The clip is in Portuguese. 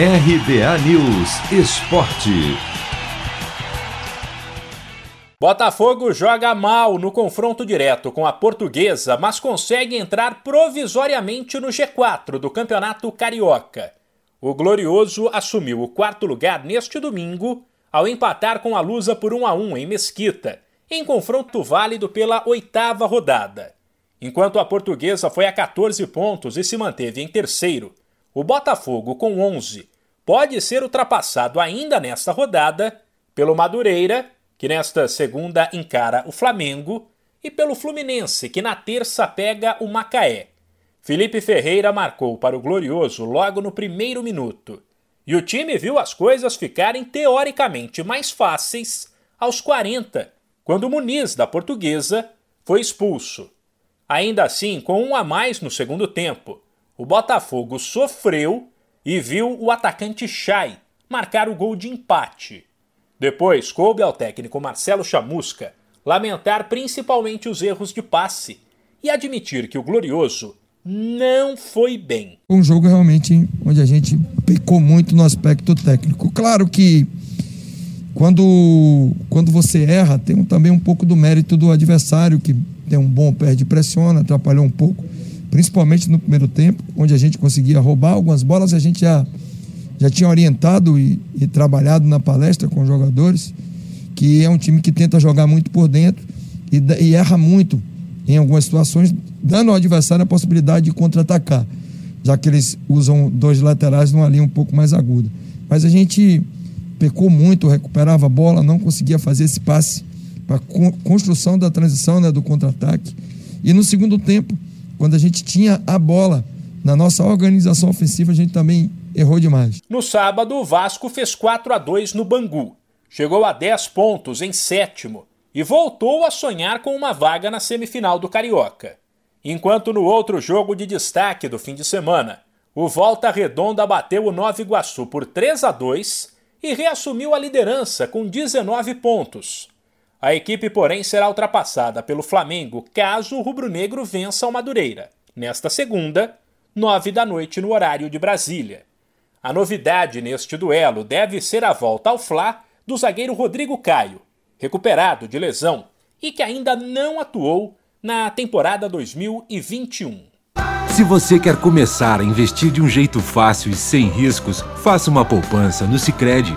RBA News Esporte. Botafogo joga mal no confronto direto com a Portuguesa, mas consegue entrar provisoriamente no G4 do Campeonato Carioca. O Glorioso assumiu o quarto lugar neste domingo ao empatar com a Lusa por 1 a 1 em Mesquita, em confronto válido pela oitava rodada. Enquanto a Portuguesa foi a 14 pontos e se manteve em terceiro, o Botafogo, com 11, pode ser ultrapassado ainda nesta rodada pelo Madureira, que nesta segunda encara o Flamengo, e pelo Fluminense, que na terça pega o Macaé. Felipe Ferreira marcou para o Glorioso logo no primeiro minuto. E o time viu as coisas ficarem teoricamente mais fáceis aos 40, quando Muniz, da Portuguesa, foi expulso. Ainda assim, com um a mais no segundo tempo, o Botafogo sofreu e viu o atacante Chay marcar o gol de empate. Depois, coube ao técnico Marcelo Chamusca lamentar principalmente os erros de passe e admitir que o Glorioso não foi bem. Um jogo realmente onde a gente pecou muito no aspecto técnico. Claro que quando, quando você erra, tem também um pouco do mérito do adversário, que tem um bom pé de pressiona, atrapalhou um pouco principalmente no primeiro tempo, onde a gente conseguia roubar algumas bolas, a gente já, já tinha orientado e, e trabalhado na palestra com os jogadores, que é um time que tenta jogar muito por dentro e, e erra muito em algumas situações, dando ao adversário a possibilidade de contra-atacar, já que eles usam dois laterais numa linha um pouco mais aguda. Mas a gente pecou muito, recuperava a bola, não conseguia fazer esse passe para construção da transição, né, do contra-ataque. E no segundo tempo, quando a gente tinha a bola na nossa organização ofensiva, a gente também errou demais. No sábado, o Vasco fez 4 a 2 no Bangu. Chegou a 10 pontos em sétimo e voltou a sonhar com uma vaga na semifinal do Carioca. Enquanto no outro jogo de destaque do fim de semana, o Volta Redonda bateu o Nova Iguaçu por 3 a 2 e reassumiu a liderança com 19 pontos. A equipe, porém, será ultrapassada pelo Flamengo caso o rubro-negro vença o Madureira, nesta segunda, nove da noite no horário de Brasília. A novidade neste duelo deve ser a volta ao Fla do zagueiro Rodrigo Caio, recuperado de lesão e que ainda não atuou na temporada 2021. Se você quer começar a investir de um jeito fácil e sem riscos, faça uma poupança no Sicredi